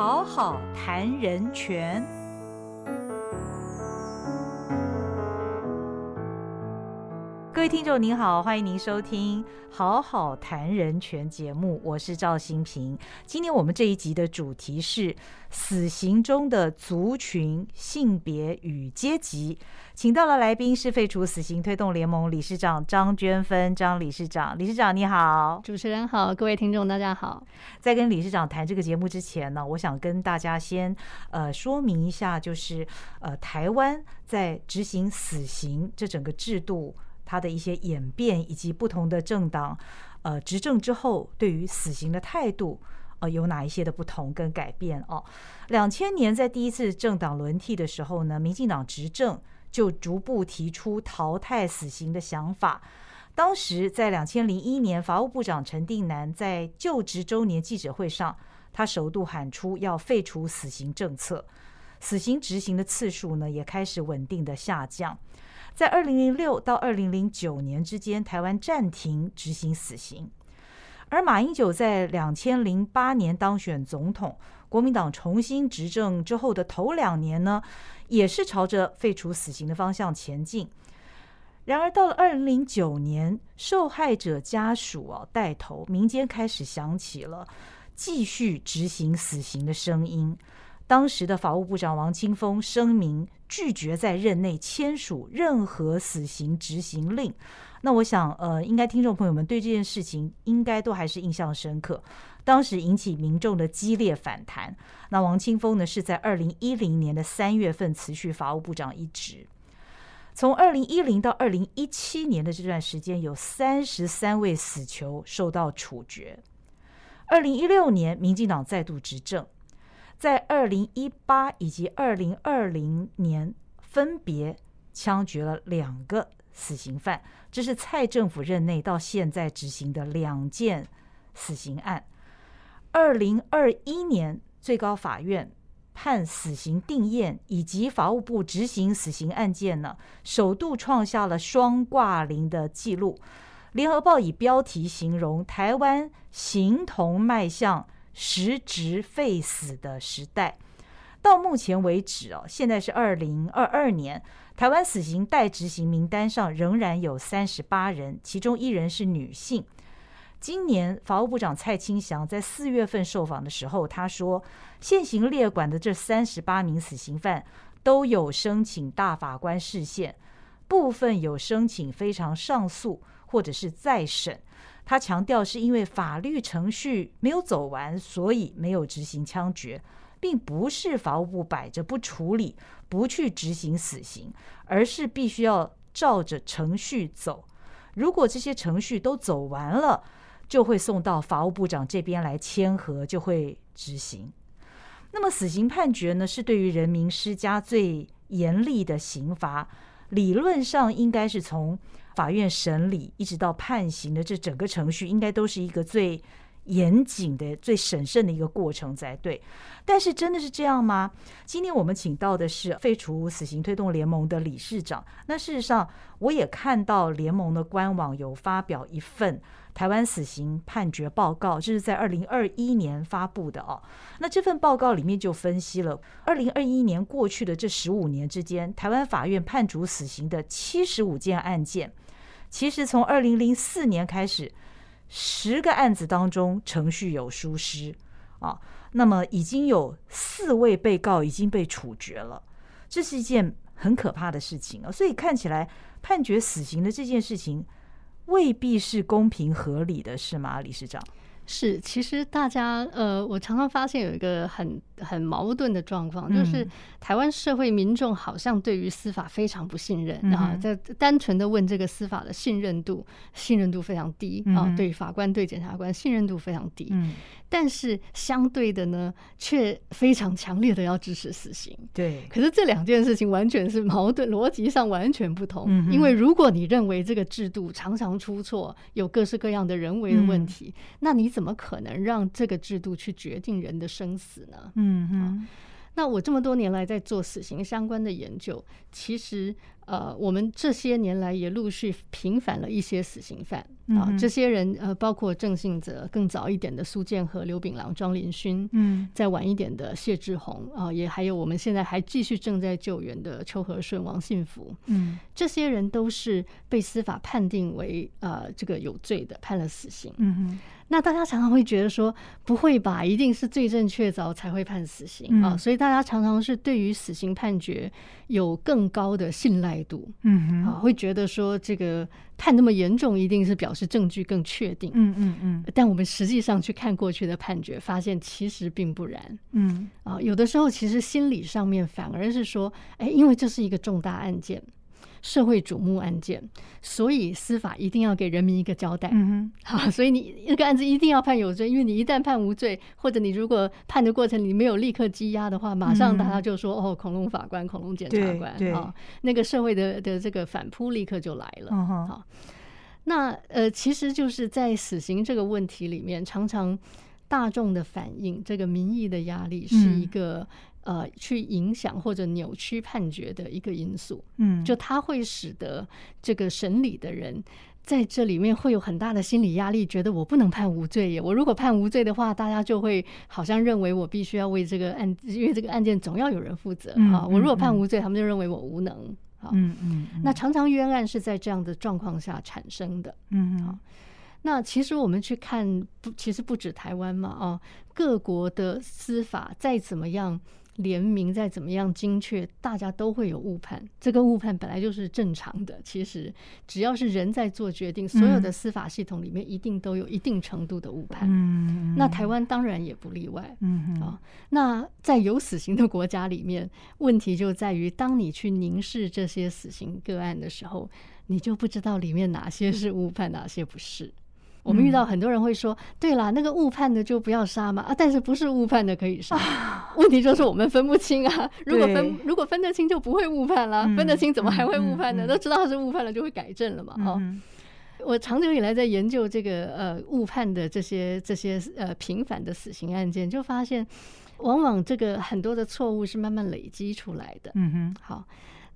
好好谈人权。各位听众您好，欢迎您收听《好好谈人权》节目，我是赵新平。今天我们这一集的主题是死刑中的族群、性别与阶级，请到了来宾是废除死刑推动联盟理事长张娟芬张理事长。理事长你好，主持人好，各位听众大家好。在跟理事长谈这个节目之前呢，我想跟大家先呃说明一下，就是呃台湾在执行死刑这整个制度。它的一些演变，以及不同的政党，呃，执政之后对于死刑的态度，呃，有哪一些的不同跟改变哦？两千年在第一次政党轮替的时候呢，民进党执政就逐步提出淘汰死刑的想法。当时在两千零一年，法务部长陈定南在就职周年记者会上，他首度喊出要废除死刑政策，死刑执行的次数呢也开始稳定的下降。在二零零六到二零零九年之间，台湾暂停执行死刑。而马英九在两千零八年当选总统，国民党重新执政之后的头两年呢，也是朝着废除死刑的方向前进。然而到了二零零九年，受害者家属啊带头，民间开始响起了继续执行死刑的声音。当时的法务部长王清峰声明拒绝在任内签署任何死刑执行令。那我想，呃，应该听众朋友们对这件事情应该都还是印象深刻。当时引起民众的激烈反弹。那王清峰呢，是在二零一零年的三月份辞去法务部长一职。从二零一零到二零一七年的这段时间，有三十三位死囚受到处决。二零一六年，民进党再度执政。在二零一八以及二零二零年，分别枪决了两个死刑犯，这是蔡政府任内到现在执行的两件死刑案。二零二一年，最高法院判死刑定验，以及法务部执行死刑案件呢，首度创下了双挂零的记录。联合报以标题形容台湾形同迈向。实质废死的时代，到目前为止哦，现在是二零二二年，台湾死刑待执行名单上仍然有三十八人，其中一人是女性。今年法务部长蔡清祥在四月份受访的时候，他说，现行列管的这三十八名死刑犯都有申请大法官释宪，部分有申请非常上诉或者是再审。他强调，是因为法律程序没有走完，所以没有执行枪决，并不是法务部摆着不处理、不去执行死刑，而是必须要照着程序走。如果这些程序都走完了，就会送到法务部长这边来签合，就会执行。那么，死刑判决呢，是对于人民施加最严厉的刑罚，理论上应该是从。法院审理一直到判刑的这整个程序，应该都是一个最严谨的、最审慎的一个过程才对。但是，真的是这样吗？今天我们请到的是废除死刑推动联盟的理事长。那事实上，我也看到联盟的官网有发表一份台湾死刑判决报告，这是在二零二一年发布的哦。那这份报告里面就分析了二零二一年过去的这十五年之间，台湾法院判处死刑的七十五件案件。其实从二零零四年开始，十个案子当中程序有疏失啊，那么已经有四位被告已经被处决了，这是一件很可怕的事情啊。所以看起来判决死刑的这件事情未必是公平合理的，是吗，理事长？是，其实大家呃，我常常发现有一个很很矛盾的状况，就是台湾社会民众好像对于司法非常不信任啊，在单纯的问这个司法的信任度，信任度非常低啊，对法官对检察官信任度非常低。但是相对的呢，却非常强烈的要支持死刑。对，可是这两件事情完全是矛盾，逻辑上完全不同。因为如果你认为这个制度常常出错，有各式各样的人为的问题，那你怎么可能让这个制度去决定人的生死呢？嗯哼。那我这么多年来在做死刑相关的研究，其实呃，我们这些年来也陆续平反了一些死刑犯啊，这些人呃，包括郑信哲，更早一点的苏建和、刘炳郎、庄林勋，嗯，再晚一点的谢志宏啊，也还有我们现在还继续正在救援的邱和顺、王信福，嗯，这些人都是被司法判定为呃这个有罪的，判了死刑，嗯哼。那大家常常会觉得说，不会吧？一定是罪证确凿才会判死刑啊！所以大家常常是对于死刑判决有更高的信赖度，嗯哼，啊，会觉得说这个判那么严重，一定是表示证据更确定，嗯嗯嗯。但我们实际上去看过去的判决，发现其实并不然，嗯啊，有的时候其实心理上面反而是说，哎，因为这是一个重大案件。社会瞩目案件，所以司法一定要给人民一个交代。嗯哼，好，所以你那个案子一定要判有罪，因为你一旦判无罪，或者你如果判的过程你没有立刻羁押的话，马上大家就说哦，恐龙法官、恐龙检察官啊，那个社会的的这个反扑立刻就来了。好，那呃，其实就是在死刑这个问题里面，常常大众的反应，这个民意的压力是一个。呃，去影响或者扭曲判决的一个因素，嗯，就它会使得这个审理的人在这里面会有很大的心理压力，觉得我不能判无罪耶。我如果判无罪的话，大家就会好像认为我必须要为这个案，因为这个案件总要有人负责啊。我如果判无罪，他们就认为我无能。啊，嗯嗯，那常常冤案是在这样的状况下产生的。嗯，好，那其实我们去看，不，其实不止台湾嘛，啊，各国的司法再怎么样。联名再怎么样精确，大家都会有误判。这个误判本来就是正常的。其实只要是人在做决定，所有的司法系统里面一定都有一定程度的误判。嗯，那台湾当然也不例外。嗯啊，那在有死刑的国家里面，问题就在于，当你去凝视这些死刑个案的时候，你就不知道里面哪些是误判，哪些不是。我们遇到很多人会说：“对啦，那个误判的就不要杀嘛啊！”但是不是误判的可以杀？问题就是我们分不清啊。如果分如果分得清，就不会误判了。分得清怎么还会误判呢？都知道他是误判了，就会改正了嘛。哦，我长久以来在研究这个呃误判的这些这些呃频繁的死刑案件，就发现往往这个很多的错误是慢慢累积出来的。嗯哼，好。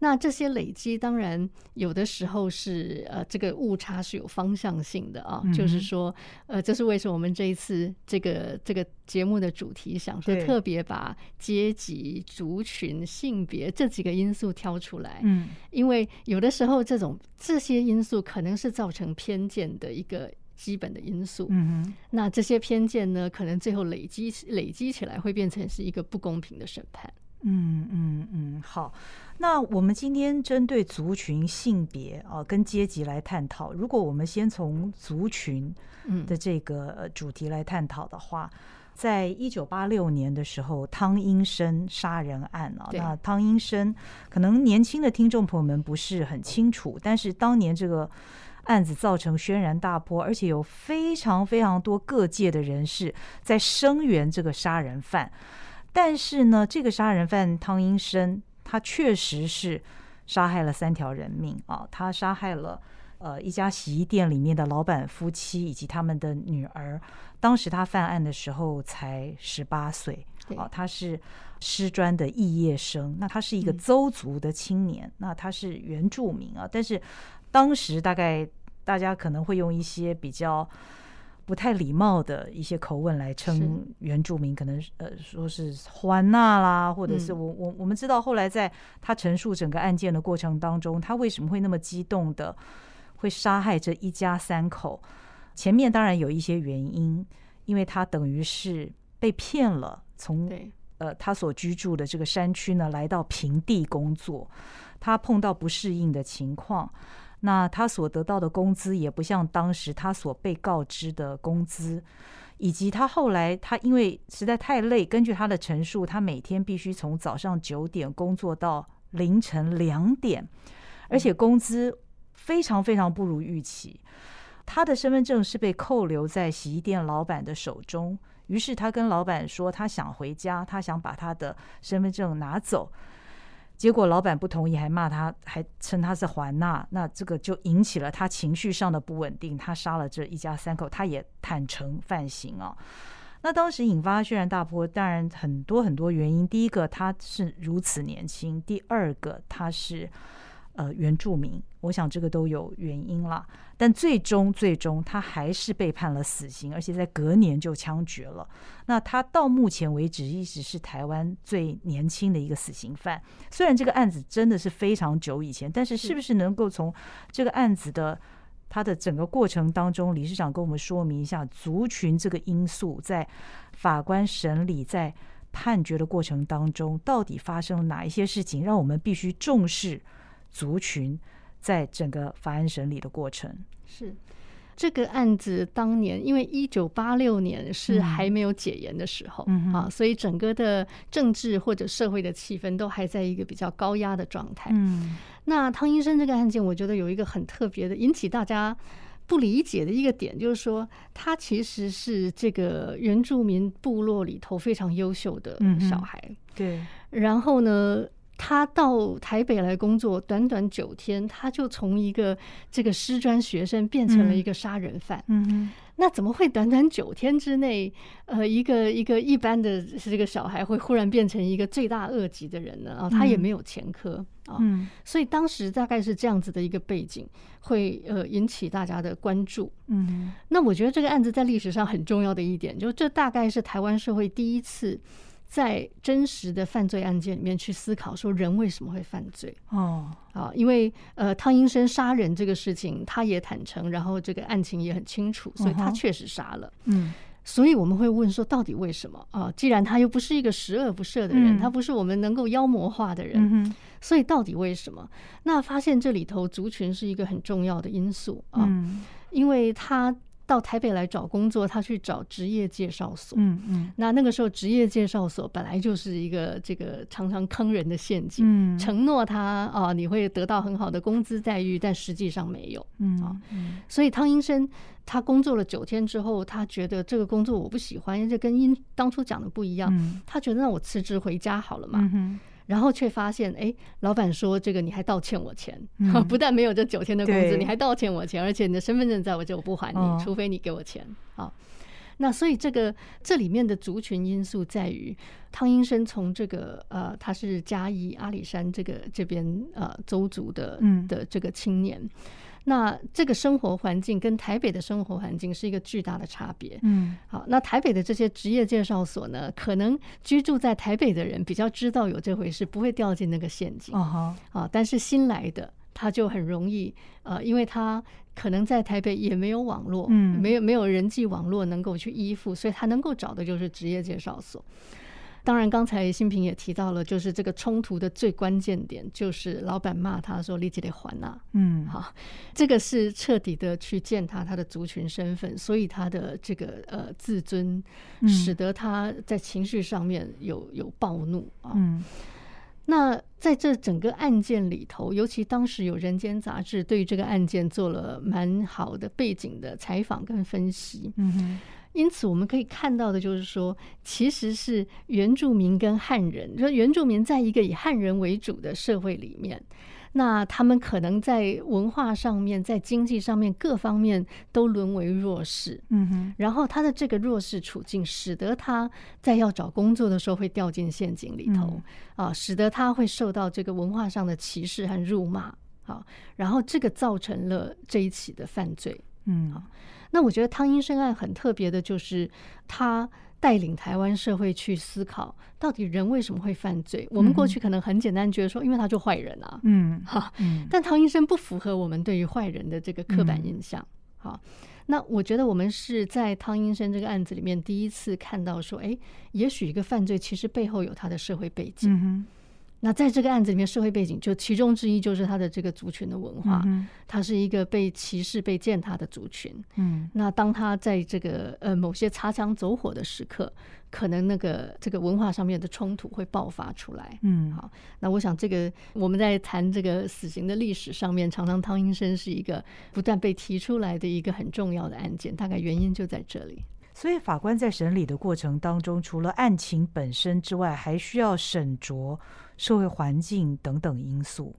那这些累积，当然有的时候是呃，这个误差是有方向性的啊，就是说，呃，这是为什么我们这一次这个这个节目的主题，想说特别把阶级、族群、性别这几个因素挑出来，嗯，因为有的时候这种这些因素可能是造成偏见的一个基本的因素，嗯哼，那这些偏见呢，可能最后累积累积起来会变成是一个不公平的审判。嗯嗯嗯，好。那我们今天针对族群、性别啊，跟阶级来探讨。如果我们先从族群的这个主题来探讨的话，在一九八六年的时候，汤英生杀人案啊，那汤英生可能年轻的听众朋友们不是很清楚，但是当年这个案子造成轩然大波，而且有非常非常多各界的人士在声援这个杀人犯。但是呢，这个杀人犯汤英生，他确实是杀害了三条人命啊！他杀害了呃一家洗衣店里面的老板夫妻以及他们的女儿。当时他犯案的时候才十八岁啊，他是师专的肄业生。那他是一个邹族的青年，那他是原住民啊。但是当时大概大家可能会用一些比较。不太礼貌的一些口吻来称原住民，可能呃说是欢娜啦，或者是我我我们知道后来在他陈述整个案件的过程当中，他为什么会那么激动的会杀害这一家三口？前面当然有一些原因，因为他等于是被骗了，从呃他所居住的这个山区呢来到平地工作，他碰到不适应的情况。那他所得到的工资也不像当时他所被告知的工资，以及他后来他因为实在太累，根据他的陈述，他每天必须从早上九点工作到凌晨两点，而且工资非常非常不如预期。他的身份证是被扣留在洗衣店老板的手中，于是他跟老板说他想回家，他想把他的身份证拿走。结果老板不同意，还骂他，还称他是还纳，那这个就引起了他情绪上的不稳定。他杀了这一家三口，他也坦诚犯行啊。那当时引发轩然大波，当然很多很多原因。第一个，他是如此年轻；第二个，他是呃原住民。我想这个都有原因啦。但最终最终他还是被判了死刑，而且在隔年就枪决了。那他到目前为止一直是台湾最年轻的一个死刑犯。虽然这个案子真的是非常久以前，但是是不是能够从这个案子的他的整个过程当中，理事长跟我们说明一下族群这个因素，在法官审理在判决的过程当中，到底发生了哪一些事情，让我们必须重视族群？在整个法案审理的过程，是这个案子当年，因为一九八六年是还没有解严的时候啊，所以整个的政治或者社会的气氛都还在一个比较高压的状态。嗯，那汤医生这个案件，我觉得有一个很特别的，引起大家不理解的一个点，就是说他其实是这个原住民部落里头非常优秀的小孩。对，然后呢？他到台北来工作，短短九天，他就从一个这个师专学生变成了一个杀人犯。嗯那怎么会短短九天之内，呃，一个一个一般的这个小孩会忽然变成一个罪大恶极的人呢？啊，他也没有前科啊。嗯。所以当时大概是这样子的一个背景，会呃引起大家的关注。嗯。那我觉得这个案子在历史上很重要的一点，就这大概是台湾社会第一次。在真实的犯罪案件里面去思考，说人为什么会犯罪？哦，啊，因为呃，汤英生杀人这个事情，他也坦诚，然后这个案情也很清楚，所以他确实杀了。嗯，所以我们会问说，到底为什么啊？既然他又不是一个十恶不赦的人，他不是我们能够妖魔化的人，所以到底为什么？那发现这里头族群是一个很重要的因素啊，因为他。到台北来找工作，他去找职业介绍所。嗯嗯，那那个时候职业介绍所本来就是一个这个常常坑人的陷阱。嗯，承诺他啊，你会得到很好的工资待遇，但实际上没有。嗯啊，所以汤医生他工作了九天之后，他觉得这个工作我不喜欢，这跟因当初讲的不一样。他觉得那我辞职回家好了嘛。嗯然后却发现，哎，老板说这个你还倒欠我钱，不但没有这九天的工资，你还倒欠我钱，而且你的身份证在我这，我不还你，除非你给我钱。啊，那所以这个这里面的族群因素在于，汤英生从这个呃，他是嘉义阿里山这个这边呃周族的的这个青年。那这个生活环境跟台北的生活环境是一个巨大的差别。嗯，好，那台北的这些职业介绍所呢，可能居住在台北的人比较知道有这回事，不会掉进那个陷阱。啊啊，但是新来的他就很容易，呃，因为他可能在台北也没有网络，嗯，没有没有人际网络能够去依附，所以他能够找的就是职业介绍所。当然，刚才新平也提到了，就是这个冲突的最关键点，就是老板骂他说：“立即得还啊。”嗯，好，这个是彻底的去践踏他的族群身份，所以他的这个呃自尊，使得他在情绪上面有有暴怒啊。嗯，那在这整个案件里头，尤其当时有《人间》杂志对于这个案件做了蛮好的背景的采访跟分析。嗯哼。因此，我们可以看到的就是说，其实是原住民跟汉人，说原住民在一个以汉人为主的社会里面，那他们可能在文化上面、在经济上面各方面都沦为弱势。嗯哼。然后他的这个弱势处境，使得他在要找工作的时候会掉进陷阱里头啊，使得他会受到这个文化上的歧视和辱骂啊，然后这个造成了这一起的犯罪。嗯啊。那我觉得汤英生案很特别的，就是他带领台湾社会去思考，到底人为什么会犯罪？我们过去可能很简单觉得说，因为他就坏人啊，嗯，哈，但汤医生不符合我们对于坏人的这个刻板印象。好，那我觉得我们是在汤医生这个案子里面第一次看到说，哎，也许一个犯罪其实背后有他的社会背景。嗯那在这个案子里面，社会背景就其中之一就是他的这个族群的文化，嗯他是一个被歧视、被践踏的族群。嗯，那当他在这个呃某些擦枪走火的时刻，可能那个这个文化上面的冲突会爆发出来。嗯，好，那我想这个我们在谈这个死刑的历史上面，常常汤英生是一个不断被提出来的一个很重要的案件，大概原因就在这里。所以法官在审理的过程当中，除了案情本身之外，还需要审酌社会环境等等因素。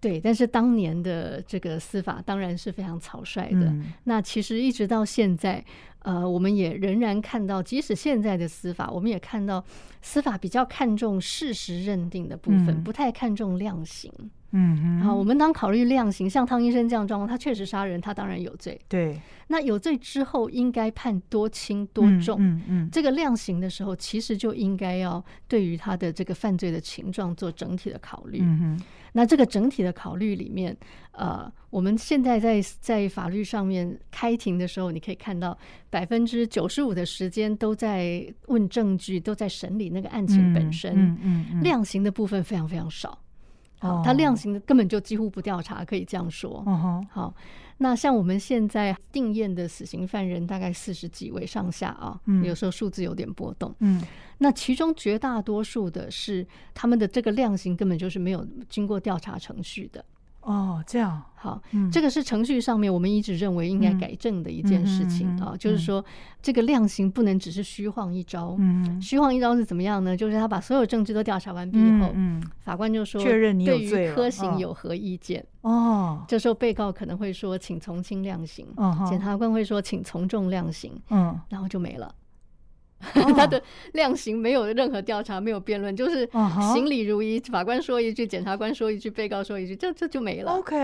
对，但是当年的这个司法当然是非常草率的。那其实一直到现在，呃，我们也仍然看到，即使现在的司法，我们也看到司法比较看重事实认定的部分，不太看重量刑。嗯好，我们当考虑量刑，像汤医生这样状况，他确实杀人，他当然有罪。对，那有罪之后应该判多轻多重？嗯嗯，这个量刑的时候，其实就应该要对于他的这个犯罪的情状做整体的考虑。嗯哼，那这个整体的考虑里面，呃，我们现在在在法律上面开庭的时候，你可以看到百分之九十五的时间都在问证据，都在审理那个案情本身。嗯嗯嗯，量刑的部分非常非常少。好，哦他量刑的根本就几乎不调查，可以这样说。嗯哼，好，那像我们现在定验的死刑犯人大概四十几位上下啊，嗯有时候数字有点波动。嗯那其中绝大多数的是他们的这个量刑根本就是没有经过调查程序的。哦，这样，好，嗯。这个是程序上面我们一直认为应该改正的一件事情啊，就是说这个量刑不能只是虚晃一招。嗯虚晃一招是怎么样呢？就是他把所有证据都调查完毕以后，嗯法官就说确认你有对于罪科刑嗯有何意见？哦，这时候被告可能会说，请从轻量刑。嗯检察官会说，请从重量刑，嗯，然后就没了。哦 他的量刑没有任何调查，没有辩论，就是行礼如仪。法官说一句，检察官说一句，被告说一句，这这就没了。OK，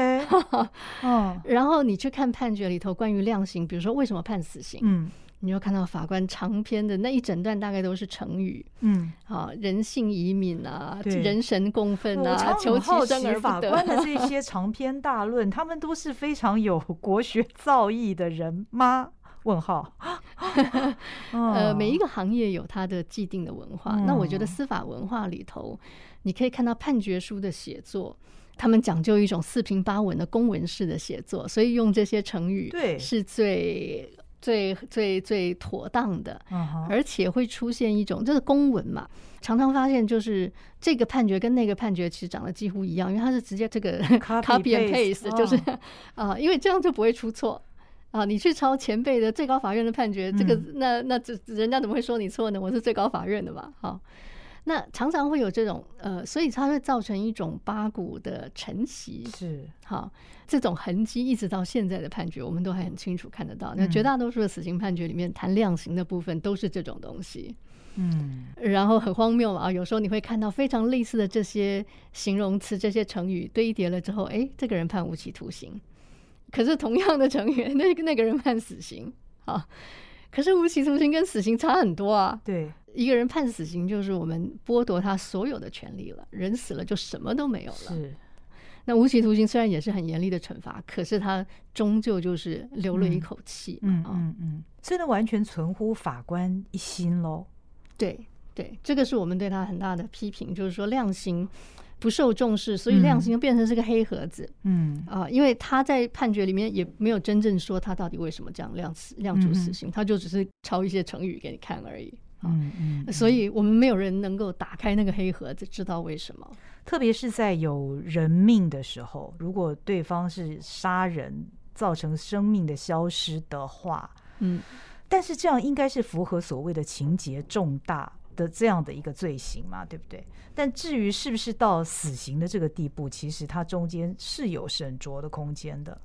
嗯然后你去看判决里头关于量刑，比如说为什么判死刑，嗯你就看到法官长篇的那一整段大概都是成语嗯，啊，人性移民啊，人神共愤啊，求其生而不法官的。这些长篇大论，他们都是非常有国学造诣的人吗？问号。呃，每一个个行业有它的既定的文化。那我觉得嗯司法文化里头，你可以看到判决书的写作，他们讲究一种四平八稳的公文式的写作，所以用这些成语对是最最最最妥当的。嗯而且会出现一种，就是公文嘛，常常发现就是这个判决跟那个判决其实长得几乎一样，因为它是直接这个 Copy and paste，paste，就是哦啊，因为这样就不会出错。啊，你去抄前辈的最高法院的判决，这个嗯。那那这人家怎么会说你错呢？我是最高法院的嘛，好，那常常会有这种呃，所以它会造成一种八股的承袭，是。好，这种痕迹一直到现在的判决，我们都还很清楚看得到。那嗯。绝大多数的死刑判决里面谈量刑的部分都是这种东西，嗯。然后很荒谬嘛，啊有时候你会看到非常类似的这些形容词、这些成语堆叠了之后，哎，这个人判无期徒刑，可是同样的成员，那个那个人判死刑，啊，可是无期徒刑跟死刑差很多啊。对一个人判死刑，就是我们剥夺他所有的权利了，人死了就什么都没有了。是那无期徒刑虽然也是很严厉的惩罚，可是他终究就是留了一口气嘛嗯啊、嗯嗯，所以呢完全存乎法官一心喽。对对，这个是我们对他很大的批评，就是说量刑不受重视，所以量刑就变成是个黑盒子。嗯。啊、因为他在判决里面也没有真正说他到底为什么这样量死量处死刑，他就只是抄一些成语给你看而已。啊。嗯嗯，所以我们没有人能够打开那个黑盒子，知道为什么。特别是在有人命的时候，如果对方是杀人造成生命的消失的话，嗯，但是这样应该是符合所谓的情节重大的这样的一个罪行嘛，对不对？但至于是不是到死刑的这个地步，其实它中间是有审酌的空间的。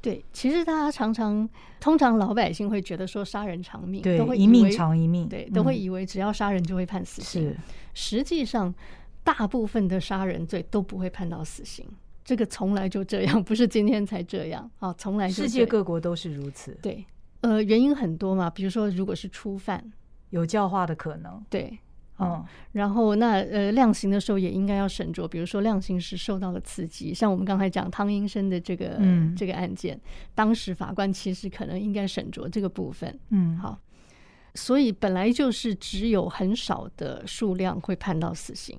对，其实大家常常，通常老百姓会觉得说杀人偿命，对都会，一命偿一命，对，都会嗯以为只要杀人就会判死刑。是实际上，大部分的杀人罪都不会判到死刑，这个从来就这样，不是今天才这样啊，从来就世界各国都是如此，对，呃，原因很多嘛，比如说如果是初犯，有教化的可能。对，嗯然后那呃量刑的时候也应该要审酌，比如说量刑时受到了刺激，像我们刚才讲汤英生的这个、嗯这个案件，当时法官其实可能应该审酌这个部分。嗯，好，所以本来就是只有很少的数量会判到死刑。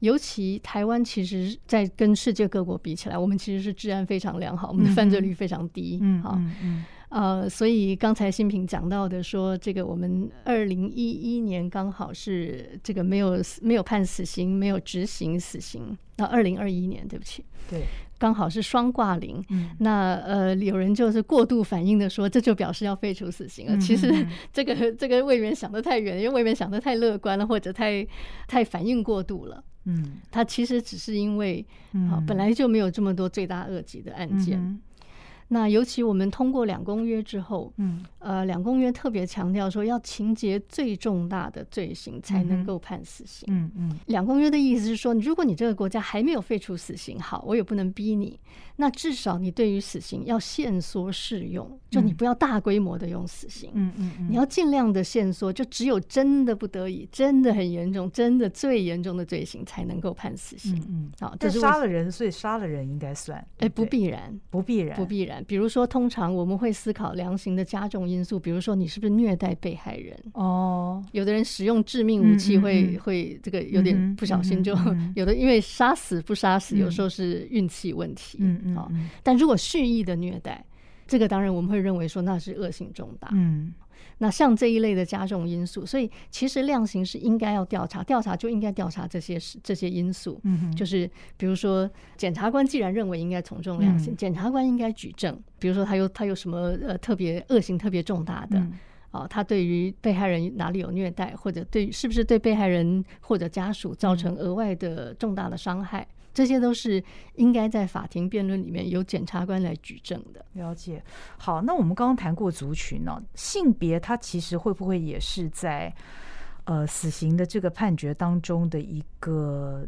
尤其台湾，其实，在跟世界各国比起来，我们其实是治安非常良好，我们的犯罪率非常低。嗯好，嗯嗯呃，所以刚才新平讲到的说，这个我们二零一一年刚好是这个没有没有判死刑，没有执行死刑。那二零二一年，对不起，对，刚好是双挂零。嗯那呃，有人就是过度反应的说，这就表示要废除死刑了。嗯其实这个这个未免想得太远，因为未免想得太乐观了，或者太太反应过度了。嗯他其实只是因为嗯啊，本来就没有这么多罪大恶极的案件。嗯那尤其我们通过两公约之后，嗯，呃，两公约特别强调说，要情节最重大的罪行才能够判死刑。嗯嗯，两公约的意思是说，如果你这个国家还没有废除死刑，好，我也不能逼你。那至少你对于死刑要限缩适用，就你不要大规模的用死刑。嗯嗯嗯，你要尽量的限缩，就只有真的不得已、真的很严重、真的最严重的罪行才能够判死刑。嗯，好，但是杀了人，所以杀了人应该算。哎，不必然，不必然，不必然。比如说，通常我们会思考量刑的加重因素，比如说你是不是虐待被害人？哦，有的人使用致命武器会会这个有点不小心就有的，因为杀死不杀死，有时候是运气问题。嗯嗯，好，但如果蓄意的虐待，这个当然我们会认为说那是恶性重大。嗯。那像这一类的加重因素，所以其实量刑是应该要调查，调查就应该调查这些这些因素。嗯就是比如说，检察官既然认为应该从重量刑，检察官应该举证，比如说他有他有什么呃特别恶行特别重大的，哦，他对于被害人哪里有虐待，或者对是不是对被害人或者家属造成额外的重大的伤害。这些都是应该在法庭辩论里面由检察官来举证的。了解。好，那我们刚刚谈过族群呢，性别它其实会不会也是在呃死刑的这个判决当中的一个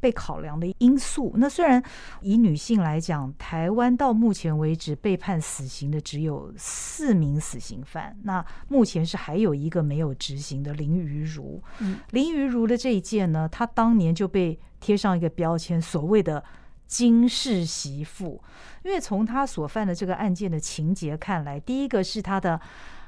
被考量的因素？那虽然以女性来讲，台湾到目前为止被判死刑的只有四名死刑犯，那目前是还有一个没有执行的林于如。嗯，林于如的这一件呢，她当年就被。贴上一个标签，所谓的“金氏媳妇”，因为从他所犯的这个案件的情节看来，第一个是他的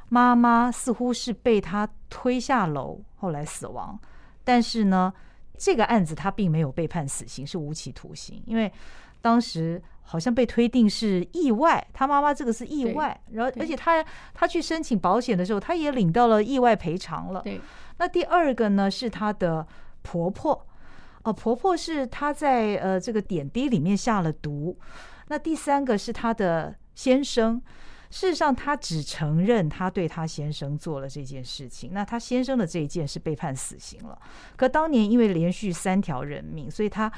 妈妈似乎是被他推下楼，后来死亡。但是呢，这个案子他并没有被判死刑，是无期徒刑，因为当时好像被推定是意外，他妈妈这个是意外，然后而且他他去申请保险的时候，他也领到了意外赔偿了。对，那第二个呢是他的婆婆。哦，婆婆是她在呃这个点滴里面下了毒。那第三个是他的先生，事实上他只承认他对他先生做了这件事情。那他先生的这一件是被判死刑了。可当年因为连续三条人命，所以他。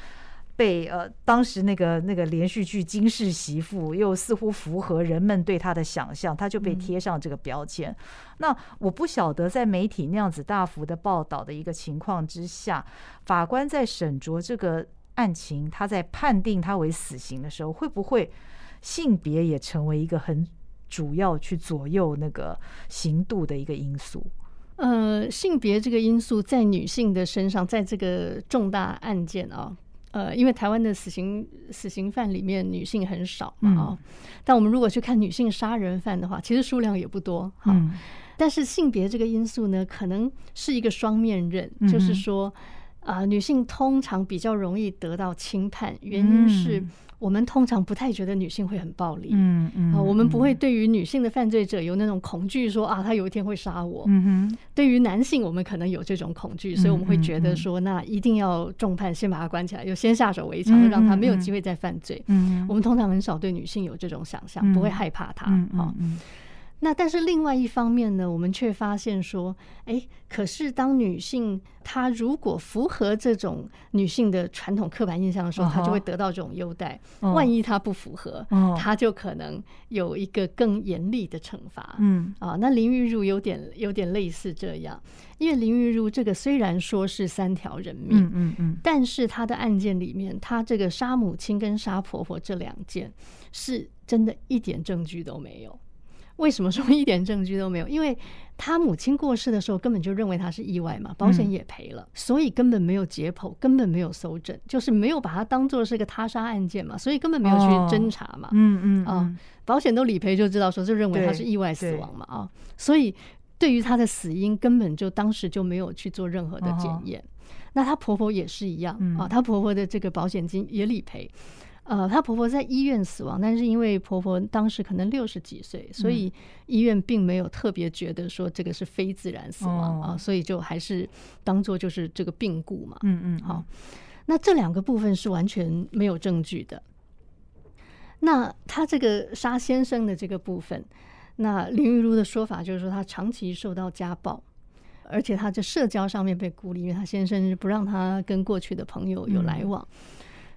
被呃，当时那个那个连续剧《金氏媳妇》又似乎符合人们对他的想象，他就被贴上这个标签。那我不晓得在媒体那样子大幅的报道的一个情况之下，法官在审酌这个案情，他在判定他为死刑的时候，会不会性别也成为一个很主要去左右那个刑度的一个因素？呃，性别这个因素在女性的身上，在这个重大案件啊。呃，因为台湾的死刑死刑犯里面女性很少嘛啊，但我们如果去看女性杀人犯的话，其实数量也不多哈。但是性别这个因素呢，可能是一个双面刃，就是说啊，女性通常比较容易得到轻判，原因是。我们通常不太觉得女性会很暴力，嗯嗯，啊，我们不会对于女性的犯罪者有那种恐惧，说啊，他有一天会杀我。嗯哼，对于男性，我们可能有这种恐惧，所以我们会觉得说，那一定要重判，先把他关起来，就先下手为强，让他没有机会再犯罪。嗯，我们通常很少对女性有这种想象，不会害怕她。好。那但是另外一方面呢，我们却发现说，哎，可是当女性她如果符合这种女性的传统刻板印象的时候，她就会得到这种优待。万一她不符合，她就可能有一个更严厉的惩罚。嗯啊，那林玉如有点有点类似这样，因为林玉如这个虽然说是三条人命，嗯嗯嗯，但是她的案件里面，她这个杀母亲跟杀婆婆这两件，是真的一点证据都没有。为什么说一点证据都没有？因为他母亲过世的时候，根本就认为他是意外嘛，保险也赔了，所以根本没有解剖，根本没有搜证，就是没有把它当做是个他杀案件嘛，所以根本没有去侦查嘛。嗯嗯啊，保险都理赔就知道说，就认为他是意外死亡嘛啊，所以对于他的死因，根本就当时就没有去做任何的检验。那她婆婆也是一样啊，她婆婆的这个保险金也理赔。呃，她婆婆在医院死亡，但是因为婆婆当时可能六十几岁，所以医院并没有特别觉得说这个是非自然死亡啊，所以就还是当做就是这个病故嘛。嗯嗯，好，那这两个部分是完全没有证据的。那他这个杀先生的这个部分，那林玉如的说法就是说他长期受到家暴，而且他在社交上面被孤立，因为他先生不让他跟过去的朋友有来往。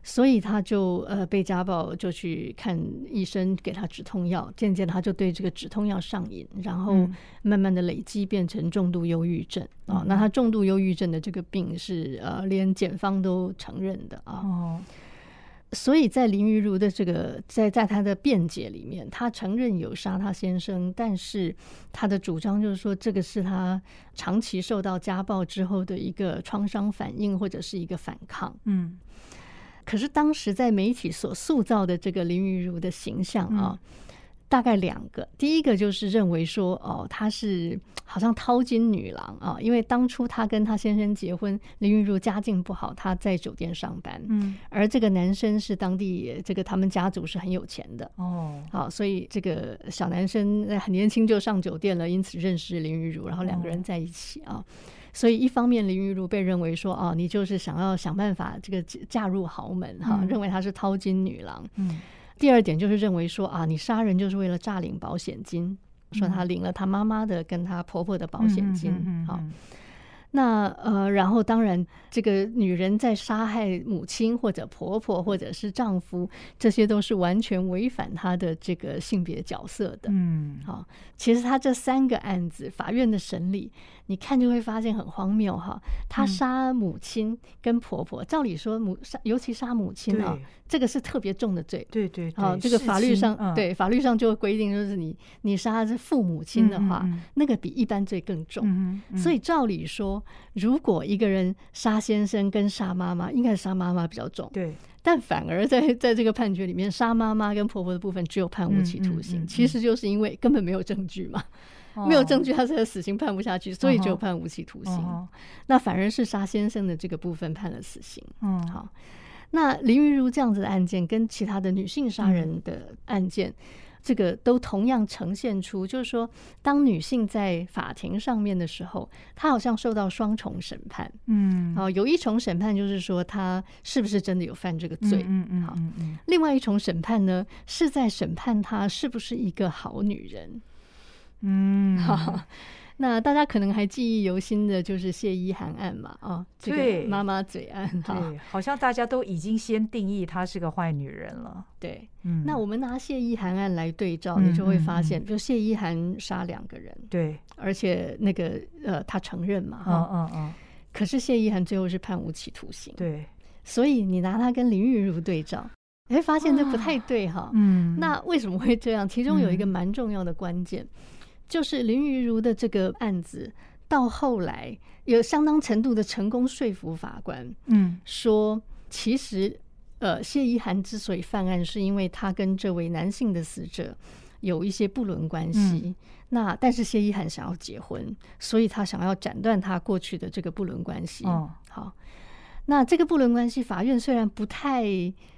所以他就呃被家暴，就去看医生，给他止痛药。渐渐他就对这个止痛药上瘾，然后慢慢的累积变成重度忧郁症啊。那他重度忧郁症的这个病是呃连检方都承认的啊。哦，所以在林玉如的这个在在他的辩解里面，他承认有杀他先生，但是他的主张就是说这个是他长期受到家暴之后的一个创伤反应或者是一个反抗。嗯。可是当时在媒体所塑造的这个林玉如的形象啊，大概两个。第一个就是认为说，哦，她是好像淘金女郎啊，因为当初她跟她先生结婚，林玉如家境不好，她在酒店上班，嗯，而这个男生是当地这个他们家族是很有钱的。哦，好，所以这个小男生很年轻就上酒店了，因此认识林玉如，然后两个人在一起啊。所以，一方面林玉如被认为说，哦，你就是想要想办法这个嫁入豪门哈，认为她是淘金女郎。嗯。第二点就是认为说，啊，你杀人就是为了诈领保险金，说她领了她妈妈的跟她婆婆的保险金，好。那呃，然后当然，这个女人在杀害母亲或者婆婆或者是丈夫，这些都是完全违反她的这个性别角色的。嗯，好，其实她这三个案子，法院的审理。你看就会发现很荒谬哈，他杀母亲跟婆婆，照理说母杀，尤其杀母亲啊，这个是特别重的罪。对对，好，这个法律上对法律上就规定，就是你你杀是父母亲的话，那个比一般罪更重。所以照理说，如果一个人杀先生跟杀妈妈，应该是杀妈妈比较重。对，但反而在在这个判决里面，杀妈妈跟婆婆的部分只有判无期徒刑，其实就是因为根本没有证据嘛。没有证据，他才死刑判不下去，所以就判无期徒刑。那反而是沙先生的这个部分判了死刑。嗯，好。那林玉如这样子的案件，跟其他的女性杀人的案件，这个都同样呈现出，就是说，当女性在法庭上面的时候，她好像受到双重审判。嗯，好，有一重审判就是说，她是不是真的有犯这个罪？嗯嗯，好。另外一重审判呢，是在审判她是不是一个好女人。嗯，好，那大家可能还记忆犹新的就是谢依涵案嘛，啊，这个妈妈嘴案，对，好像大家都已经先定义她是个坏女人了，对，嗯，那我们拿谢依涵案来对照，你就会发现，就谢依涵杀两个人，对，而且那个呃，她承认嘛，嗯嗯嗯，可是谢依涵最后是判无期徒刑，对，所以你拿她跟林玉如对照，你会发现这不太对哈，嗯，那为什么会这样？其中有一个蛮重要的关键。就是林玉如的这个案子，到后来有相当程度的成功说服法官，嗯，说其实，呃，谢依涵之所以犯案，是因为他跟这位男性的死者有一些不伦关系。那但是谢依涵想要结婚，所以他想要斩断他过去的这个不伦关系。哦，好，那这个不伦关系，法院虽然不太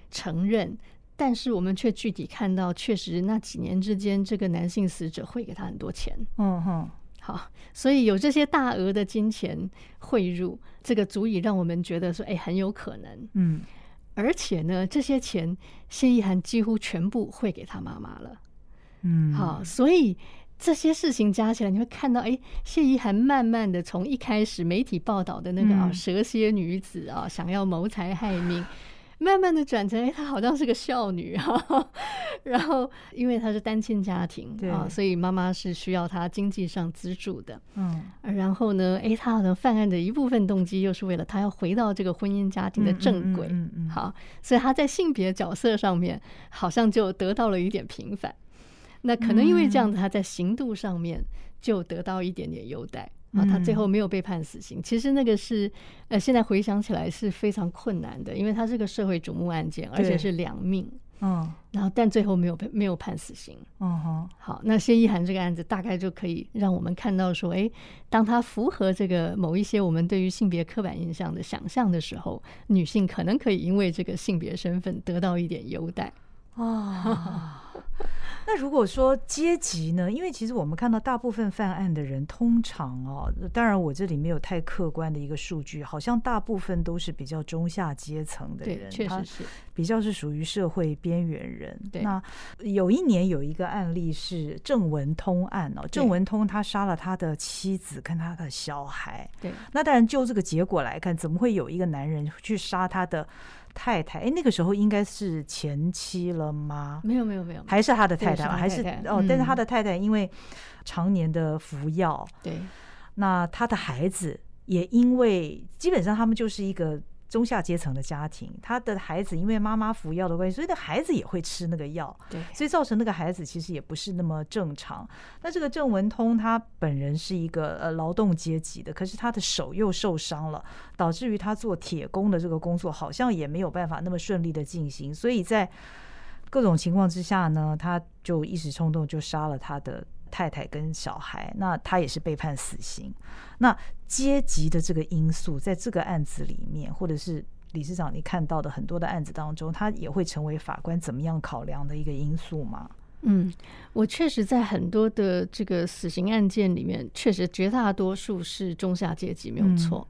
承认。但是我们却具体看到，确实那几年之间，这个男性死者汇给他很多钱。嗯哼，好，所以有这些大额的金钱汇入，这个足以让我们觉得说，哎，很有可能。嗯，而且呢，这些钱谢依涵几乎全部汇给他妈妈了。嗯，好，所以这些事情加起来，你会看到，哎，谢依涵慢慢的从一开始媒体报道的那个啊蛇蝎女子啊，想要谋财害命。慢慢的转成，哎，她好像是个孝女哈，然后因为她是单亲家庭啊，所以妈妈是需要她经济上资助的，嗯，然后呢，哎，她好像犯案的一部分动机又是为了她要回到这个婚姻家庭的正轨，嗯嗯，好，所以她在性别角色上面好像就得到了一点平反，那可能因为这样子，她在刑度上面就得到一点点优待。啊，他最后没有被判死刑。其实那个是，呃，现在回想起来是非常困难的，因为他是个社会瞩目案件，而且是两命。嗯，然后但最后没有没有判死刑。嗯哼，好，那谢依涵这个案子大概就可以让我们看到说，哎，当他符合这个某一些我们对于性别刻板印象的想象的时候，女性可能可以因为这个性别身份得到一点优待。啊。那如果说阶级呢？因为其实我们看到大部分犯案的人，通常哦，当然我这里没有太客观的一个数据，好像大部分都是比较中下阶层的人，确实是比较是属于社会边缘人。那有一年有一个案例是郑文通案哦，郑文通他杀了他的妻子跟他的小孩。对，那当然就这个结果来看，怎么会有一个男人去杀他的？太太，哎，那个时候应该是前妻了吗？没有没有没有，还是他的太太，还是哦，但是他的太太因为常年的服药，对，那他的孩子也因为基本上他们就是一个。中下阶层的家庭，他的孩子因为妈妈服药的关系，所以的孩子也会吃那个药，对，所以造成那个孩子其实也不是那么正常。那这个郑文通他本人是一个呃劳动阶级的，可是他的手又受伤了，导致于他做铁工的这个工作好像也没有办法那么顺利的进行，所以在各种情况之下呢，他就一时冲动就杀了他的。太太跟小孩，那他也是被判死刑。那阶级的这个因素，在这个案子里面，或者是理事长你看到的很多的案子当中，他也会成为法官怎么样考量的一个因素吗？嗯，我确实在很多的这个死刑案件里面，确实绝大多数是中下阶级，没有错。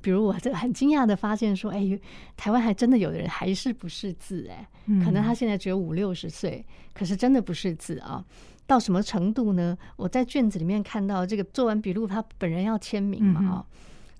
比如我这很惊讶的发现说，哎，台湾还真的有的人还是不识字，哎，可能他现在只有五六十岁，可是真的不识字啊。到什么程度呢？我在卷子里面看到这个做完笔录，他本人要签名嘛啊，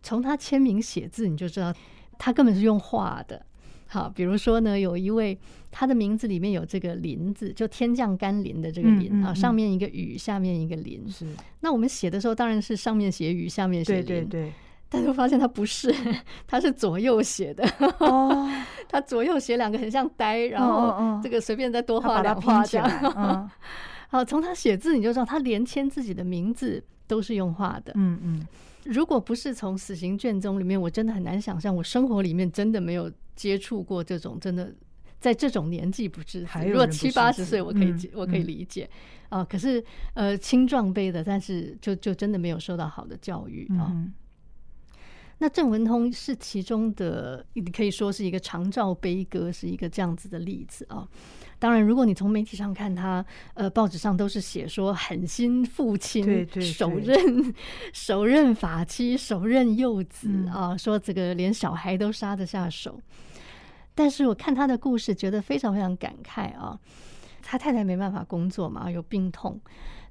从他签名写字你就知道他根本是用画的。好，比如说呢，有一位他的名字里面有这个“林”字，就天降甘霖的这个“林”啊，上面一个雨，下面一个林。是。那我们写的时候当然是上面写雨，下面写林。对对对。但是发现他不是，他是左右写的。哦。他左右写两个很像呆，然后这个随便再多画两画这样。好，从他写字你就知道，他连签自己的名字都是用画的。嗯嗯，如果不是从死刑卷宗里面，我真的很难想象，我生活里面真的没有接触过这种真的在这种年纪不识字。如果七八十岁，我可以我可以理解啊。可是呃，青壮辈的，但是就就真的没有受到好的教育啊。那郑文通是其中的，你可以说是一个长照悲歌，是一个这样子的例子啊。当然，如果你从媒体上看他，呃，报纸上都是写说狠心父亲，手刃 手刃法妻，手刃幼子啊，说这个连小孩都杀得下手。但是我看他的故事，觉得非常非常感慨啊。他太太没办法工作嘛，有病痛，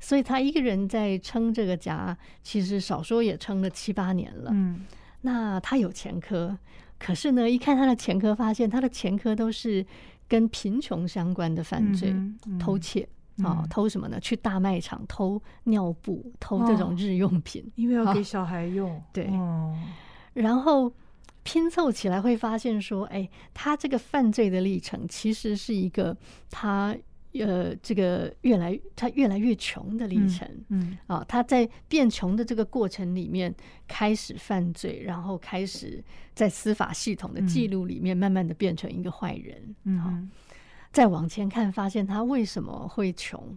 所以他一个人在撑这个家，其实少说也撑了七八年了。嗯，那他有前科，可是呢，一看他的前科，发现他的前科都是。跟贫穷相关的犯罪，偷窃啊，偷什么呢？去大卖场偷尿布，偷这种日用品，因为要给小孩用。对，然后拼凑起来会发现说，哎，他这个犯罪的历程其实是一个他。呃，这个越来他越来越穷的历程，嗯啊，他在变穷的这个过程里面开始犯罪，然后开始在司法系统的记录里面慢慢的变成一个坏人，嗯，再往前看，发现他为什么会穷？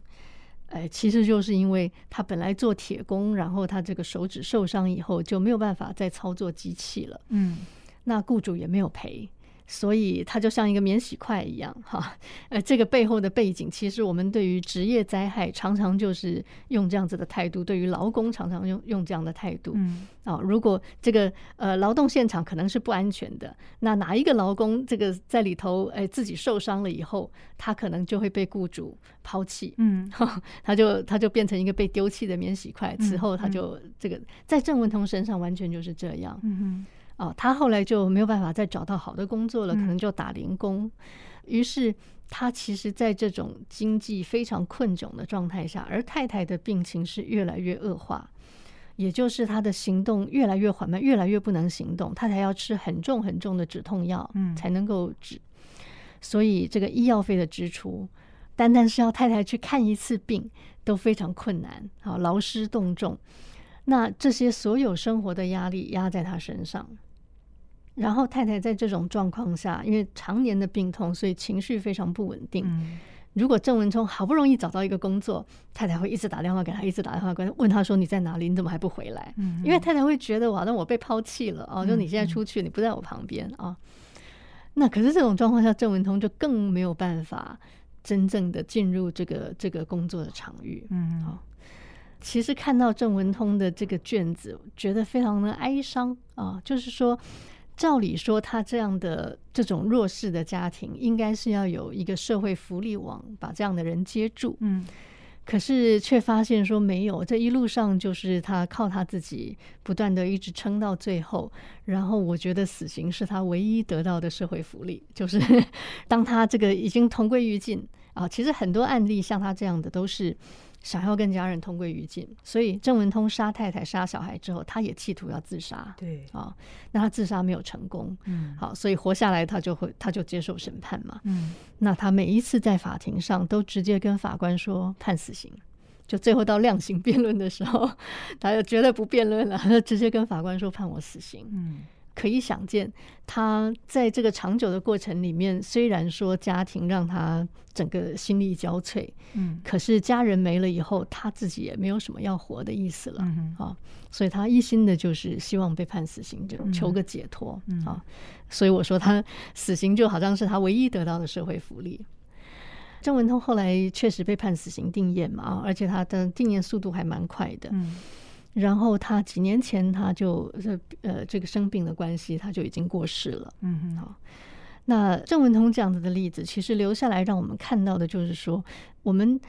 哎，其实就是因为他本来做铁工，然后他这个手指受伤以后就没有办法再操作机器了，嗯，那雇主也没有赔。所以它就像一个免洗筷一样，哈，呃，这个背后的背景，其实我们对于职业灾害常常就是用这样子的态度，对于劳工常常用用这样的态度，嗯，啊，如果这个呃劳动现场可能是不安全的，那哪一个劳工这个在里头，哎，自己受伤了以后，他可能就会被雇主抛弃，嗯，他就他就变成一个被丢弃的免洗筷，此后他就这个在郑文通身上完全就是这样，嗯哦，他后来就没有办法再找到好的工作了，可能就打零工。于是他其实，在这种经济非常困窘的状态下，而太太的病情是越来越恶化，也就是他的行动越来越缓慢，越来越不能行动。太太要吃很重很重的止痛药，嗯，才能够止。所以这个医药费的支出，单单是要太太去看一次病都非常困难，好劳师动众。那这些所有生活的压力压在他身上。然后太太在这种状况下，因为常年的病痛，所以情绪非常不稳定。如果郑文聪好不容易找到一个工作，太太会一直打电话给他，一直打电话给他，问他说：“你在哪里？你怎么还不回来？”因为太太会觉得，哇，那我被抛弃了啊！就你现在出去，你不在我旁边啊。那可是这种状况下，郑文通就更没有办法真正的进入这个这个工作的场域。嗯，好。其实看到郑文通的这个卷子，觉得非常的哀伤啊，就是说。照理说，他这样的这种弱势的家庭，应该是要有一个社会福利网，把这样的人接住。嗯，可是却发现说没有，这一路上就是他靠他自己不断的一直撑到最后。然后我觉得死刑是他唯一得到的社会福利，就是 当他这个已经同归于尽啊。其实很多案例像他这样的都是。想要跟家人同归于尽，所以郑文通杀太太、杀小孩之后，他也企图要自杀。对啊，那他自杀没有成功。嗯，好，所以活下来，他就会他就接受审判嘛。嗯，那他每一次在法庭上都直接跟法官说判死刑，就最后到量刑辩论的时候，他就绝对不辩论了，他就直接跟法官说判我死刑。嗯。可以想见，他在这个长久的过程里面，虽然说家庭让他整个心力交瘁，嗯，可是家人没了以后，他自己也没有什么要活的意思了，啊，所以他一心的就是希望被判死刑，就求个解脱啊。所以我说，他死刑就好像是他唯一得到的社会福利。郑文通后来确实被判死刑定谳嘛，而且他的定谳速度还蛮快的，嗯。然后他几年前他就这呃这个生病的关系，他就已经过世了。嗯哼，好。那郑文通这样子的例子，其实留下来让我们看到的就是说，我们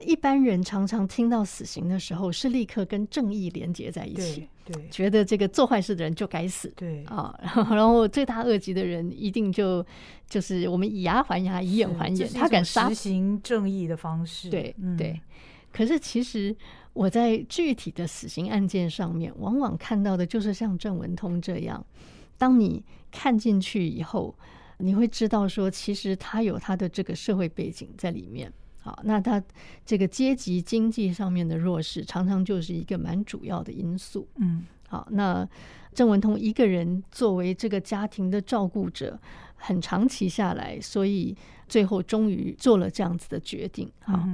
一般人常常听到死刑的时候，是立刻跟正义连结在一起，对，觉得这个做坏事的人就该死，对啊，然后罪大恶极的人一定就就是我们以牙还牙，以眼还眼，他敢杀，实行正义的方式，对对。可是其实。我在具体的死刑案件上面，往往看到的就是像郑文通这样。当你看进去以后，你会知道说，其实他有他的这个社会背景在里面。好，那他这个阶级经济上面的弱势，常常就是一个蛮主要的因素。嗯，好，那郑文通一个人作为这个家庭的照顾者，很长期下来，所以最后终于做了这样子的决定。好，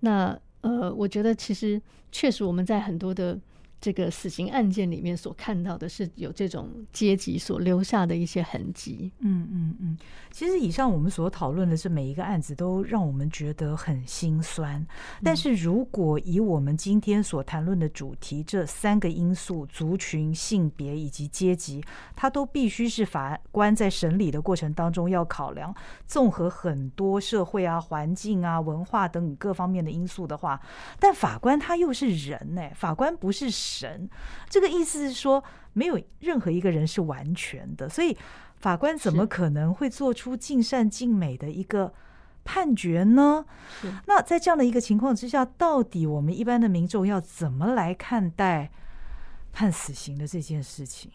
那。呃，我觉得其实确实我们在很多的。这个死刑案件里面所看到的是有这种阶级所留下的一些痕迹。嗯嗯嗯。其实以上我们所讨论的是每一个案子都让我们觉得很心酸。但是如果以我们今天所谈论的主题，这三个因素——族群、性别以及阶级，它都必须是法官在审理的过程当中要考量，综合很多社会啊、环境啊、文化等各方面的因素的话，但法官他又是人呢？法官不是。神，这个意思是说，没有任何一个人是完全的，所以法官怎么可能会做出尽善尽美的一个判决呢？那在这样的一个情况之下，到底我们一般的民众要怎么来看待判死刑的这件事情？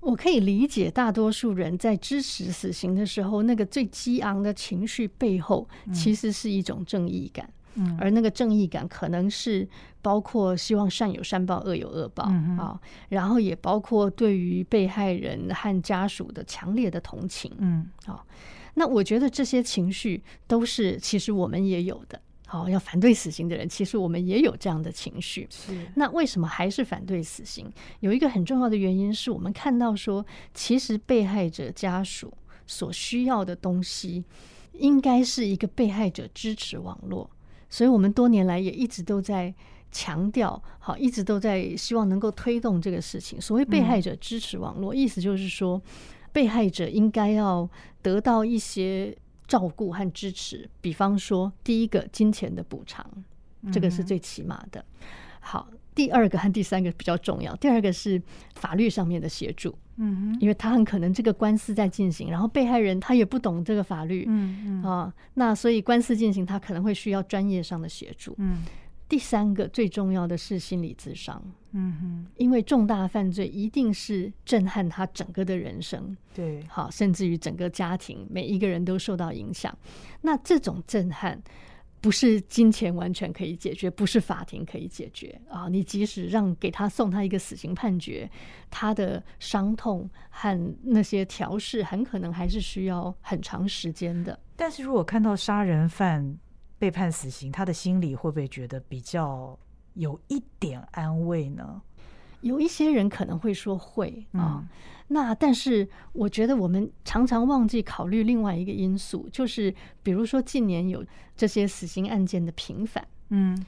我可以理解，大多数人在支持死刑的时候，那个最激昂的情绪背后，其实是一种正义感。嗯，而那个正义感可能是包括希望善有善报，恶有恶报啊，然后也包括对于被害人和家属的强烈的同情。嗯，好，那我觉得这些情绪都是其实我们也有的。好，要反对死刑的人，其实我们也有这样的情绪。是，那为什么还是反对死刑？有一个很重要的原因是我们看到说，其实被害者家属所需要的东西，应该是一个被害者支持网络。所以，我们多年来也一直都在强调，好，一直都在希望能够推动这个事情。所谓被害者支持网络，意思就是说，被害者应该要得到一些照顾和支持。比方说，第一个，金钱的补偿，这个是最起码的。好，第二个和第三个比较重要。第二个是法律上面的协助。嗯，因为他很可能这个官司在进行，然后被害人他也不懂这个法律，嗯嗯啊，那所以官司进行，他可能会需要专业上的协助。嗯，第三个最重要的是心理咨商。嗯哼，因为重大犯罪一定是震撼他整个的人生，对，好，甚至于整个家庭，每一个人都受到影响。那这种震撼。不是金钱完全可以解决，不是法庭可以解决啊！你即使让给他送他一个死刑判决，他的伤痛和那些调试，很可能还是需要很长时间的。但是如果看到杀人犯被判死刑，他的心里会不会觉得比较有一点安慰呢？有一些人可能会说会啊。那但是我觉得我们常常忘记考虑另外一个因素，就是比如说近年有这些死刑案件的频繁，嗯，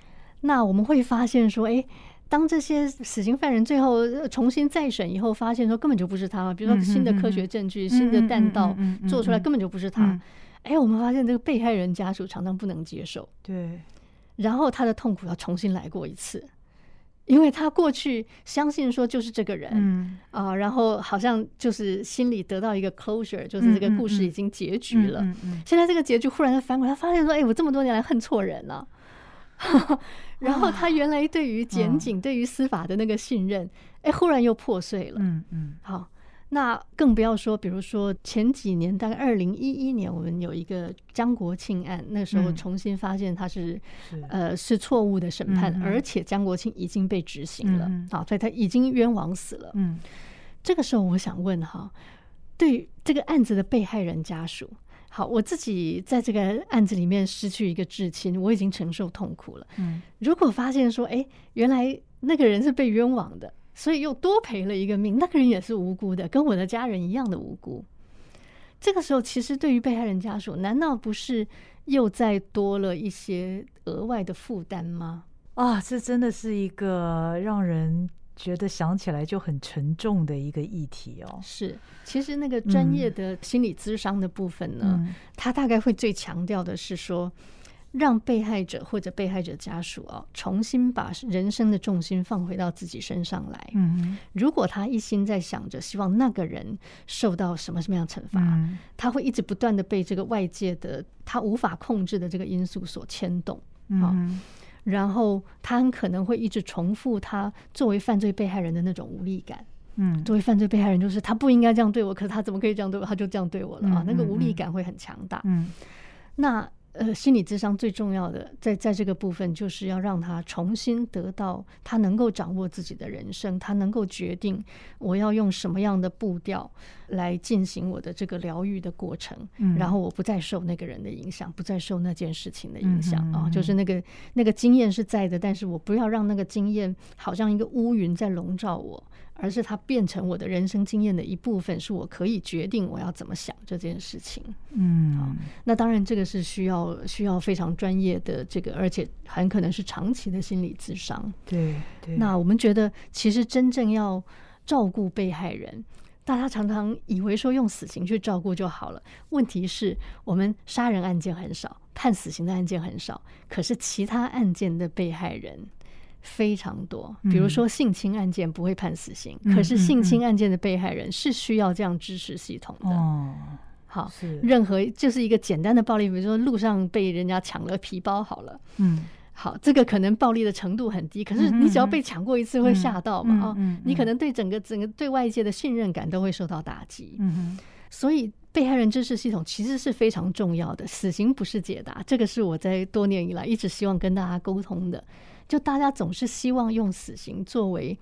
那我们会发现说，哎，当这些死刑犯人最后重新再审以后，发现说根本就不是他，比如说新的科学证据、新的弹道做出来根本就不是他，哎，我们发现这个被害人家属常常不能接受，对。然后他的痛苦要重新来过一次。因为他过去相信说就是这个人，嗯啊，然后好像就是心里得到一个 closure，就是这个故事已经结局了。嗯嗯现在这个结局忽然翻过来，他发现说：“哎，我这么多年来恨错人了。”然后他原来对于检警、对于司法的那个信任，哎，忽然又破碎了。嗯嗯，好。那更不要说，比如说前几年，大概二零一一年，我们有一个江国庆案，那时候重新发现他是呃是错误的审判，而且江国庆已经被执行了啊，所以他已经冤枉死了。嗯，这个时候我想问哈，对这个案子的被害人家属，好，我自己在这个案子里面失去一个至亲，我已经承受痛苦了。嗯，如果发现说，哎，原来那个人是被冤枉的。所以又多赔了一个命，那个人也是无辜的，跟我的家人一样的无辜。这个时候，其实对于被害人家属，难道不是又再多了一些额外的负担吗？啊，这真的是一个让人觉得想起来就很沉重的一个议题哦。是，其实那个专业的心理咨商的部分呢，他大概会最强调的是说。让被害者或者被害者家属啊，重新把人生的重心放回到自己身上来。嗯，如果他一心在想着希望那个人受到什么什么样惩罚，他会一直不断的被这个外界的他无法控制的这个因素所牵动。嗯，然后他很可能会一直重复他作为犯罪被害人的那种无力感。嗯，作为犯罪被害人，就是他不应该这样对我，可是他怎么可以这样对我？他就这样对我了啊！那个无力感会很强大。嗯，那。呃，心理智商最重要的，在在这个部分，就是要让他重新得到他能够掌握自己的人生，他能够决定我要用什么样的步调来进行我的这个疗愈的过程，然后我不再受那个人的影响，不再受那件事情的影响啊，就是那个那个经验是在的，但是我不要让那个经验好像一个乌云在笼罩我。而是它变成我的人生经验的一部分，是我可以决定我要怎么想这件事情。嗯，那当然这个是需要需要非常专业的这个，而且很可能是长期的心理咨商。对对。那我们觉得，其实真正要照顾被害人，大家常常以为说用死刑去照顾就好了。问题是我们杀人案件很少，判死刑的案件很少，可是其他案件的被害人。非常多，比如说性侵案件不会判死刑，可是性侵案件的被害人是需要这样支持系统的。哦，好，任何就是一个简单的暴力，比如说路上被人家抢了皮包，好了，嗯，好，这个可能暴力的程度很低，可是你只要被抢过一次会吓到嘛，啊，你可能对整个整个对外界的信任感都会受到打击。嗯所以被害人支持系统其实是非常重要的，死刑不是解答，这个是我在多年以来一直希望跟大家沟通的。就大家总是希望用死刑作为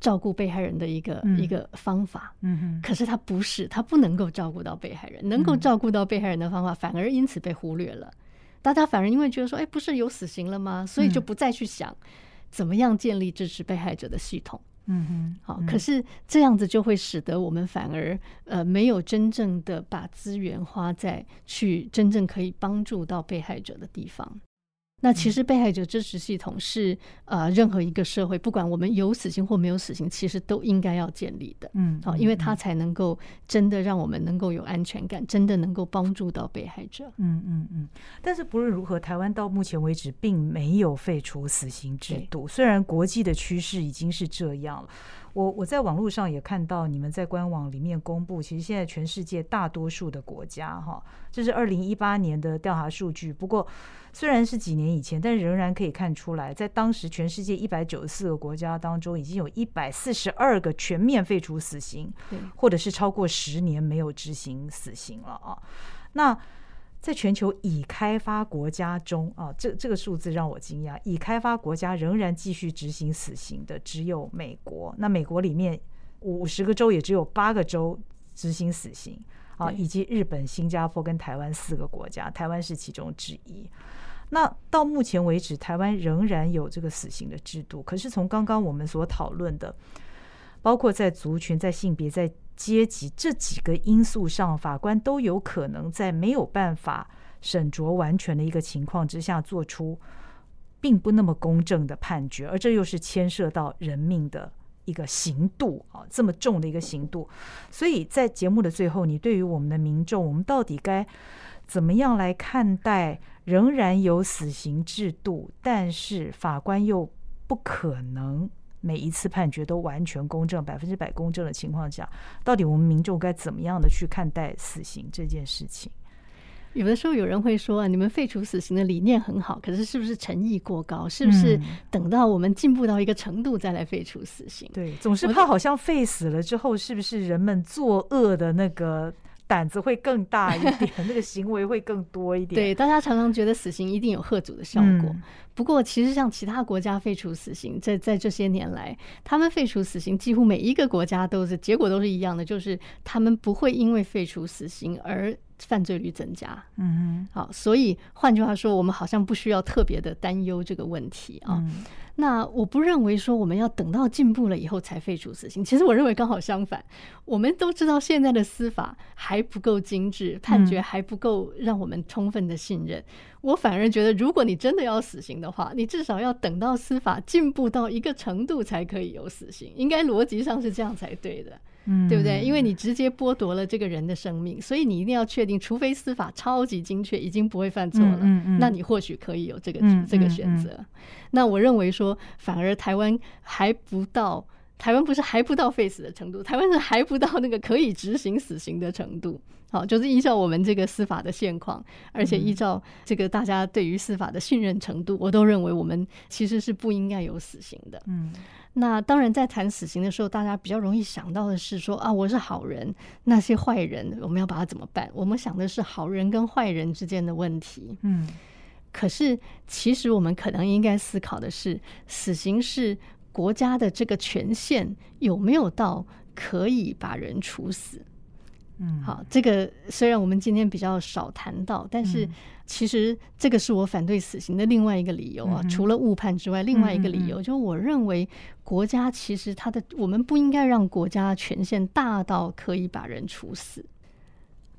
照顾被害人的一个一个方法，嗯哼，可是他不是，他不能够照顾到被害人，能够照顾到被害人的方法反而因此被忽略了。大家反而因为觉得说，哎，不是有死刑了吗？所以就不再去想怎么样建立支持被害者的系统。嗯哼，好，可是这样子就会使得我们反而呃没有真正的把资源花在去真正可以帮助到被害者的地方。那其实被害者支持系统是呃，任何一个社会，不管我们有死刑或没有死刑，其实都应该要建立的。嗯，好，因为它才能够真的让我们能够有安全感，真的能够帮助到被害者。嗯嗯嗯。但是不论如何，台湾到目前为止并没有废除死刑制度，虽然国际的趋势已经是这样了。我我在网络上也看到你们在官网里面公布，其实现在全世界大多数的国家，哈，这是二零一八年的调查数据。不过虽然是几年以前，但仍然可以看出来，在当时全世界一百九十四个国家当中，已经有一百四十二个全面废除死刑，或者是超过十年没有执行死刑了啊。那在全球已开发国家中啊，这这个数字让我惊讶。已开发国家仍然继续执行死刑的只有美国。那美国里面五十个州也只有八个州执行死刑啊，以及日本、新加坡跟台湾四个国家，台湾是其中之一。那到目前为止，台湾仍然有这个死刑的制度。可是从刚刚我们所讨论的，包括在族群、在性别、在阶级这几个因素上，法官都有可能在没有办法审酌完全的一个情况之下，做出并不那么公正的判决，而这又是牵涉到人命的一个刑度啊，这么重的一个刑度。所以在节目的最后，你对于我们的民众，我们到底该怎么样来看待仍然有死刑制度，但是法官又不可能每一次判决都完全公正、百分之百公正的情况下，到底我们民众该怎么样的去看待死刑这件事情？有的时候有人会说啊，你们废除死刑的理念很好，可是是不是诚意过高？是不是等到我们进步到一个程度再来废除死刑？对，总是怕好像废死了之后，是不是人们作恶的那个？胆子会更大一点，那个行为会更多一点。对，大家常常觉得死刑一定有贺阻的效果。不过，其实像其他国家废除死刑，在在这些年来，他们废除死刑，几乎每一个国家都是结果都是一样的，就是他们不会因为废除死刑而犯罪率增加。嗯好，所以换句话说，我们好像不需要特别的担忧这个问题啊。那我不认为说我们要等到进步了以后才废除死刑。其实我认为刚好相反，我们都知道现在的司法还不够精致，判决还不够让我们充分的信任。我反而觉得，如果你真的要死刑的话，你至少要等到司法进步到一个程度才可以有死刑，应该逻辑上是这样才对的。嗯，对不对？因为你直接剥夺了这个人的生命，所以你一定要确定，除非司法超级精确，已经不会犯错了，那你或许可以有这个这个选择。那我认为说，反而台湾还不到，台湾不是还不到废死的程度，台湾是还不到那个可以执行死刑的程度。好，就是依照我们这个司法的现况，而且依照这个大家对于司法的信任程度，我都认为我们其实是不应该有死刑的。嗯。那当然，在谈死刑的时候，大家比较容易想到的是说啊，我是好人，那些坏人，我们要把他怎么办？我们想的是好人跟坏人之间的问题。嗯，可是其实我们可能应该思考的是，死刑是国家的这个权限有没有到可以把人处死？嗯，好，这个虽然我们今天比较少谈到，但是。其实这个是我反对死刑的另外一个理由啊，除了误判之外，另外一个理由就是我认为国家其实它的我们不应该让国家权限大到可以把人处死。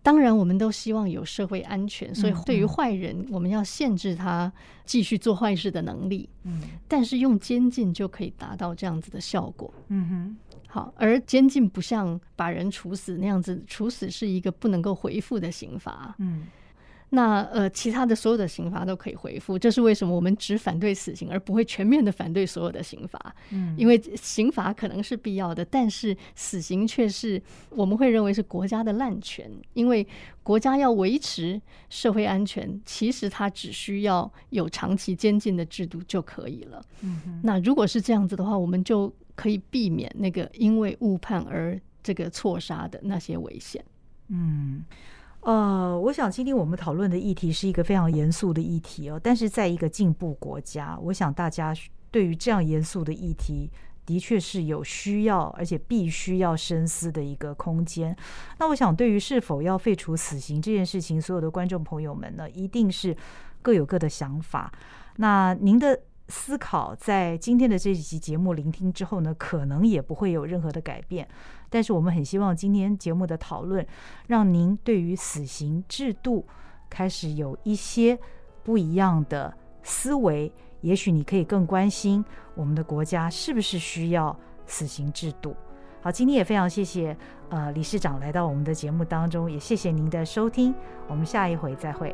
当然，我们都希望有社会安全，所以对于坏人，我们要限制他继续做坏事的能力。嗯，但是用监禁就可以达到这样子的效果。嗯哼，好，而监禁不像把人处死那样子，处死是一个不能够回复的刑罚。嗯。那呃，其他的所有的刑罚都可以恢复，这是为什么我们只反对死刑，而不会全面的反对所有的刑罚？嗯，因为刑罚可能是必要的，但是死刑却是我们会认为是国家的滥权，因为国家要维持社会安全，其实它只需要有长期监禁的制度就可以了。嗯，那如果是这样子的话，我们就可以避免那个因为误判而这个错杀的那些危险。嗯。呃，我想今天我们讨论的议题是一个非常严肃的议题哦。但是在一个进步国家，我想大家对于这样严肃的议题，的确是有需要而且必须要深思的一个空间。那我想，对于是否要废除死刑这件事情，所有的观众朋友们呢，一定是各有各的想法。那您的。思考在今天的这几集节目聆听之后呢，可能也不会有任何的改变。但是我们很希望今天节目的讨论，让您对于死刑制度开始有一些不一样的思维。也许你可以更关心我们的国家是不是需要死刑制度。好，今天也非常谢谢呃理事长来到我们的节目当中，也谢谢您的收听。我们下一回再会。